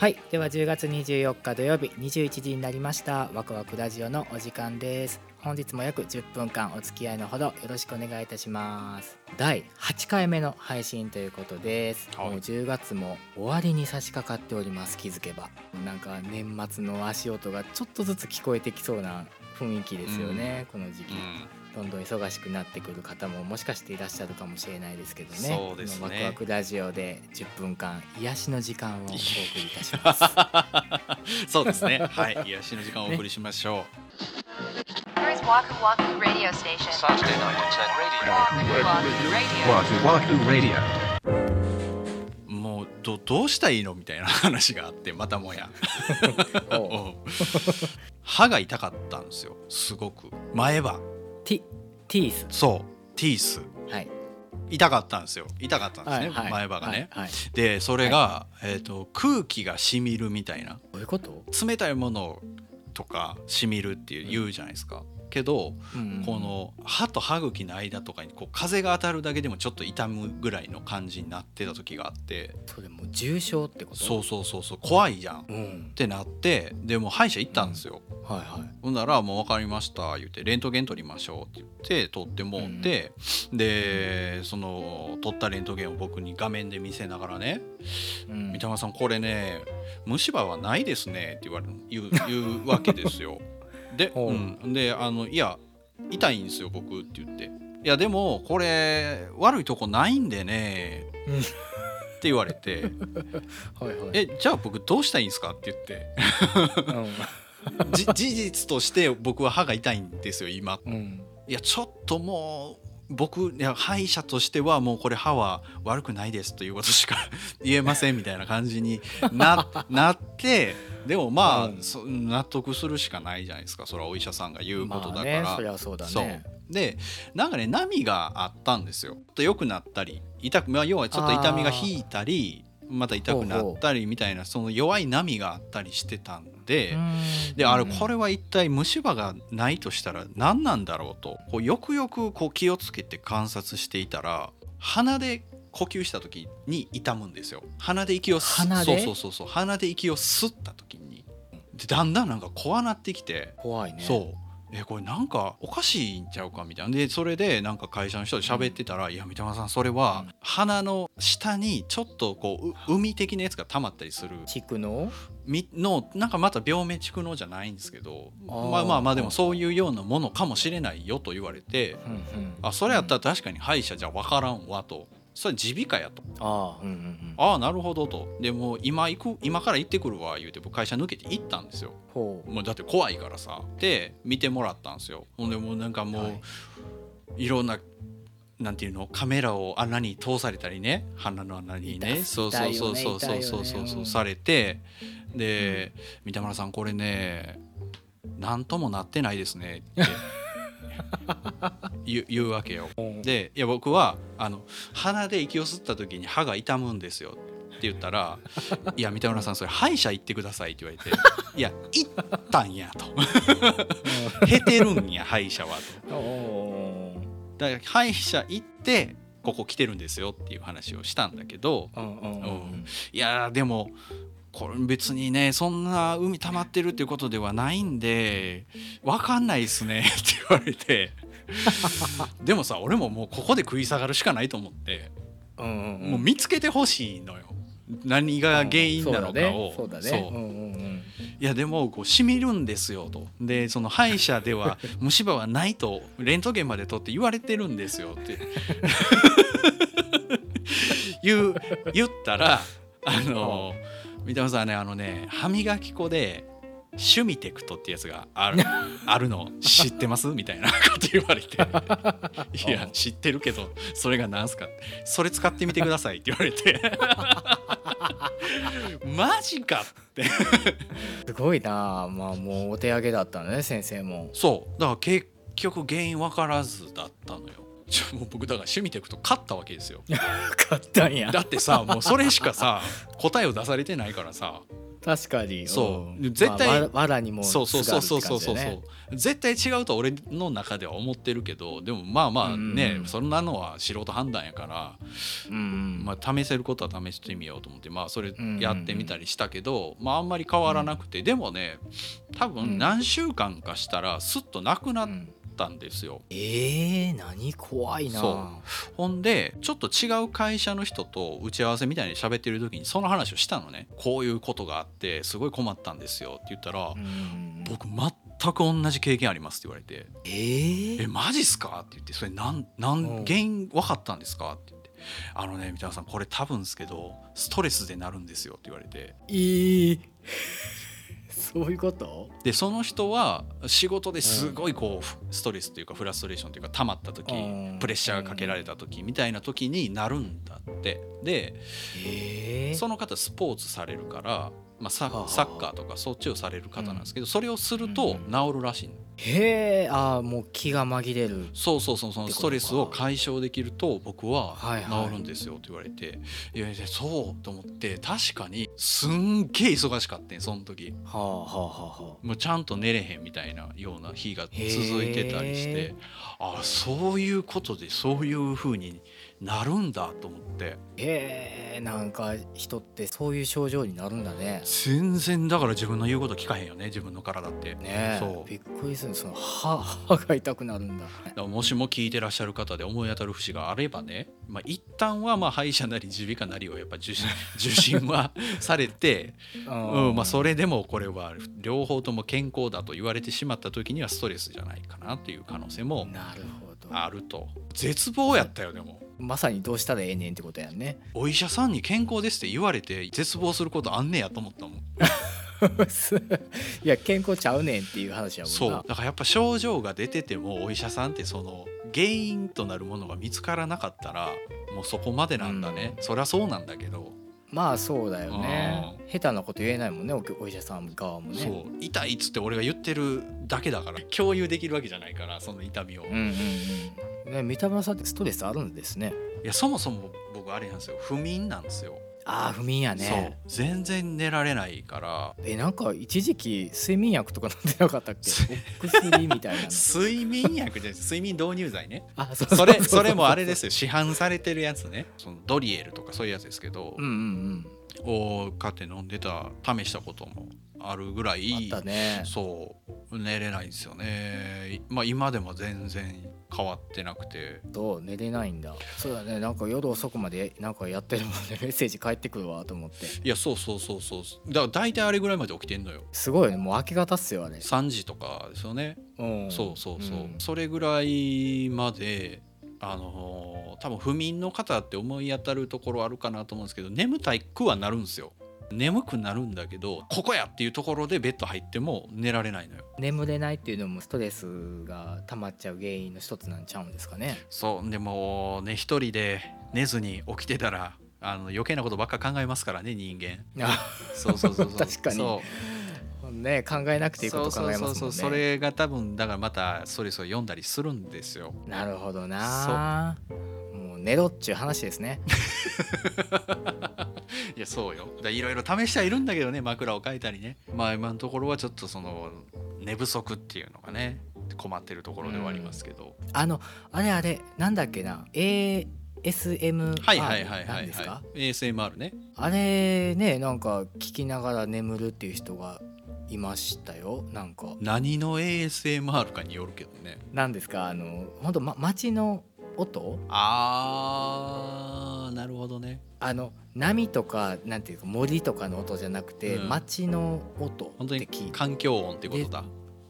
はい。では10月24日土曜日21時になりました。ワクワクラジオのお時間です。本日も約10分間お付き合いのほどよろしくお願いいたします。第8回目の配信ということです、はい。もう10月も終わりに差し掛かっております気づけば。なんか年末の足音がちょっとずつ聞こえてきそうな雰囲気ですよね、この時期、どんどん忙しくなってくる方ももしかしていらっしゃるかもしれないですけどねそうですねワクワクラジオで10分間癒しの時間をお送りいたします そうですね。はい、癒しの時間をお送りしましょ Here's Waku Waku Radio Station. Saturday night at 10 radio. Waku Waku Radio. Wahoo Wahoo Radio. う。もうどどうしたらいいの？みたいな話があってまたもや。歯が痛かったんですよ。すごく前歯。ティティースそう。ティースはい痛かったんですよ。痛かったんですね。はいはい前歯がね。はいはいでそれが、えっ、と空気がしみるみたいな。どういうこと、冷たいものとかしみるっていう言うじゃないですか。けどうんこの歯と歯茎の間とかにこう風が当たるだけでもちょっと痛むぐらいの感じになってた時があって。それもう重症ってこと？そうそうそうそう。怖いじゃん。っうん。てなってでもう歯医者行ったんですよ、はいはい。ほんなら「もう分かりました」言って「レントゲン取りましょう」って言って取ってもうて、でその取ったレントゲンを僕に画面で見せながらねうん三田村さんこれね虫歯はないですねって言われる言う言うわけですよ。で,、ほう。うん、であのいや痛いんですよ僕って言って「いやでもこれ悪いとこないんでね」うんって言われて。はいはい「えじゃあ僕どうしたらいいんですか?」って言って。じ事実として僕は歯が痛いんですよ今。うんうん。いやちょっともう僕いや歯医者としてはもうこれ歯は悪くないですということしか言えませんみたいな感じにな なってでもまあ、うんそ納得するしかないじゃないですかそれはお医者さんが言うことだから。まあねそりゃそうだねでなんかね波があったんですよ。ちょっと良くなったり痛く、まあ、要はちょっと痛みが引いたりまた痛くなったりみたいなその弱い波があったりしてたんで。であれこれは一体虫歯がないとしたら何なんだろうとこうよくよくこう気をつけて観察していたら鼻で呼吸した時に痛むんですよ。鼻で息を吸鼻で？そうそうそうそう。鼻で息を吸った時に。でだんだんなんか怖なってきて、怖いね。そうえこれなんかおかしいんちゃうか？みたいな。でそれでなんか会社の人で喋ってたら「いや三玉さんそれはうん。鼻の下にちょっとこうう海的なやつが溜まったりする。蓄能みのなんかまた病名蓄能じゃないんですけど。まあまあまあでもそういうようなものかもしれないよと言われて。あそれやったら確かに歯医者じゃ分からんわとそれ耳鼻科やと。ああうんうんうん。ああなるほどと。でもう今行く今から行ってくるわ言うて僕会社抜けて行ったんですよ。もうだって怖いからさ。で見てもらったんですよ。ほんでもうなんかもう、はい。い、ろんななんていうのカメラを穴に通されたりね。鼻の穴にね。痛そうそうそうそうそうそうそうそうされてで「三田村さんこれね何ともなってないですね」って言う 言うわけよ。でいや僕はあの鼻で息を吸った時に歯が痛むんですよって言ったら「いや三田村さんそれ歯医者行ってください」って言われて「いや行ったんや」と「へてるんや歯医者は」と。だから歯医者行ってここ来てるんですよっていう話をしたんだけどうんうんうん。うん。いやーでもこれ別にねそんな海溜まってるっていうことではないんで分かんないっすね って言われて。でもさ俺ももうここで食い下がるしかないと思って、うんうんうん。もう見つけてほしいのよ。何が原因なのかを。そうだね。そう。だね。そううんうんうん。いやでもこうしみるんですよ。とでその歯医者では 虫歯はないとレントゲンまで取って言われてるんですよって。言う言ったらあの三田さんね。あのね歯磨き粉でシュミテクトってやつがある。あるの。知ってます？みたいなこと言われて「いや知ってるけどそれが何すか?」それ使ってみてください」って言われて。マジかって。すごいな。まあもうお手上げだったのね先生も。そう。だから結局原因分からずだったのよもう僕だから趣味テクと勝ったわけですよ。買ったんや。だってさもうそれしかさ答えを出されてないからさ。確かに。そう。うん。絶対まあわ藁にもそうそうそうそうそう。そう絶対違うと俺の中では思ってるけどでもまあまあね、うん。そんなのは素人判断やから、うん。うんまあ、試せることは試してみようと思ってまあそれんやってみたりしたけど、まああんまり変わらなくて、でもね多分何週間かしたらスッとなくなっうんたんですよ。えー、何怖いな。そほんでちょっと違う会社の人と打ち合わせみたいに喋ってる時にその話をしたのね。こういうことがあってすごい困ったんですよ。って言ったら、うん。僕全く同じ経験ありますって言われて。え「ー？えマジっすか?」って言って「それなんなうん。ん原因分かったんですか?」って言って「あのね三田さんこれ多分ですけどストレスでなるんですよ」って言われて。えー、そういうこと？でその人は仕事ですごいこうストレスというかフラストレーションというか溜まった時うん。プレッシャーがかけられた時みたいな時になるんだって。でえ。ー、その方スポーツされるから、まあ、サッカーとかそっちをされる方なんですけどそれをすると治るらしいの。へえああもう気が紛れる。そうそうそうそのストレスを解消できると僕ははいはい。治るんですよって言われていやいやそうと思って確かにすんげえ忙しかったんその時。はあはあはあはもうちゃんと寝れへんみたいなような日が続いてたりしへてあそういうことでそういう風になるんだと思って。へえなんか人ってそういう症状になるんだね。全然だから自分の言うこと聞かへんよね自分の体って。ねえそう。びっくりするその。歯 歯が痛くなるんだ。だからもしも聞いてらっしゃる方で思い当たる節があればね、まあ、一旦はまあ歯医者なり耳鼻科なりをやっぱ受診 受診はされて、うんまあ、それでもこれは両方とも健康だと言われてしまった時にはストレスじゃないかなっていう可能性もなるほど。あると。絶望やったよでもまさにどうしたらええねんってことやんね。お医者さんに健康ですって言われて絶望することあんねやと思ったもん。いや健康ちゃうねんっていう話やもんな。そう。だからやっぱ症状が出ててもお医者さんってその原因となるものが見つからなかったらもうそこまでなんだね、そりゃそうなんだけど、まあそうだよね。下手なこと言えないもんねおお医者さん側もね。そう。痛いっつって俺が言ってるだけだから共有できるわけじゃないからその痛みを、いうんうんうんね三田村さんってストレスあるんですね。やそもそも僕あれなんですよ。不眠なんですよ、ああ不眠やね。そう。全然寝られないから。えなんか一時期睡眠薬とか飲んでなかったっけ？お薬みたいなの。睡眠薬で睡眠導入剤ね。あそそれそれもあれですすよ。市販されてるやつね。そのドリエルとかそういうやつですけど、うんうんうんを買って飲んでた試したこともあるぐらいあったね。そう寝れないんですよね。まあ今でも全然変わってなくて。と寝れないんだ。そうだね。なんか夜遅くまでなんかやってるもんね メッセージ返ってくるわと思って。いやそうそうそうそう。だから大体あれぐらいまで起きてんのよ。すごいよね。もう明け方っすよあれ、3時とかですよね、うん、そうそうそう、ん。それぐらいまであのー多分不眠の方って思い当たるところあるかなと思うんですけど眠たくはなるんですよ。眠くなるんだけどここやっていうところでベッド入っても寝られないのよ。眠れないっていうのもストレスが溜まっちゃう原因の一つなんちゃうんですかね。そう。でもね一人で寝ずに起きてたらあの余計なことばっか考えますからね人間。あそうそうそうそう。確かに。そうね考えなくていいこと考えますもんね。そうそうそうそれが多分だからまたストレスを読んだりするんですよ。なるほどな。もう寝ろっちゅう話ですね。いやそうよ。いろいろ試してはいるんだけどね枕を変えたりね。まあ今のところはちょっとその寝不足っていうのがね困ってるところではありますけど、あのあれあれなんだっけな。ASMR はいはいはいはいなんですか？はい ASMR ね。あれねなんか聞きながら眠るっていう人がいましたよ。なんか。何の ASMR かによるけどね。なんですか？あの本当ま街の音？あーなるほどね。あの波とかなんていうか森とかの音じゃなくて、うん。街の音って本当に聞い環境音ってことだ。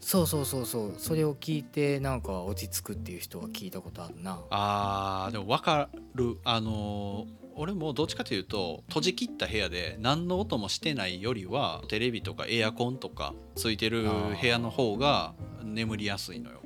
そうそうそうそう。それを聞いてなんか落ち着くっていう人は聞いたことあるな。あーでも分かる。あのー俺もどっちかというと閉じ切った部屋で何の音もしてないよりはテレビとかエアコンとかついてる部屋の方が眠りやすいのよ。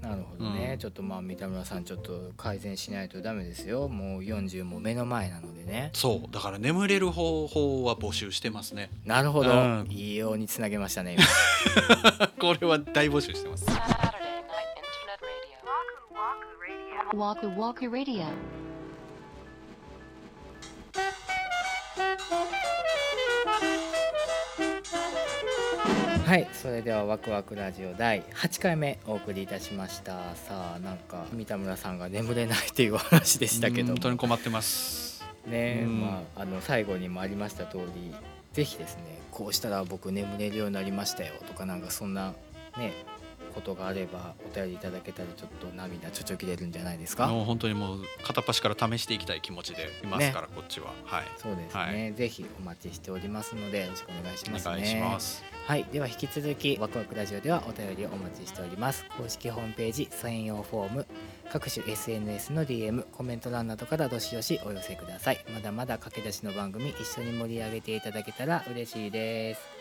なるほどね、うん。ちょっとまあ三田村さんちょっと改善しないとダメですよ。もう40も目の前なのでね。そう。だから眠れる方法は募集してますね。なるほど、うん。いいようにつなげましたね 今。これは大募集してますはい。それではワクワクラジオ第8回目お送りいたしました。さあなんか三田村さんが眠れないというお話でしたけど本当に困ってます。ねうん。まああの最後にもありました通りぜひですねこうしたら僕眠れるようになりましたよとかなんかそんなねことがあればお便りいただけたらちょっと涙ちょちょ切れるんじゃないですか？もう本当にもう片っ端から試していきたい気持ちでいますから、こっちは。はい。そうですね、はい。ぜひお待ちしておりますのでよろしくお願いしますね。お願いします。はい、では引き続きワクワクラジオではお便りをお待ちしております。公式ホームページ専用フォーム各種 SNS の DM コメント欄などからどしどしお寄せください。まだまだ駆け出しの番組一緒に盛り上げていただけたら嬉しいです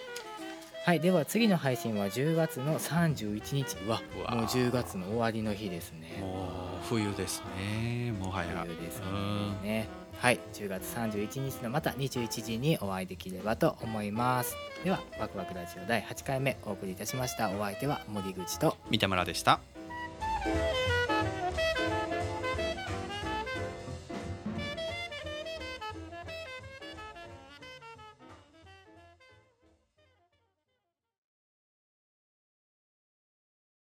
はいでは次の配信は10月の31日。うわうわ。もう10月の終わりの日ですね。もう冬ですねもはや。冬ですうん。ねはい10月31日のまた21時にお会いできればと思います。ではワクワクラジオ第8回目お送りいたしました。お相手は森口と。三田村でした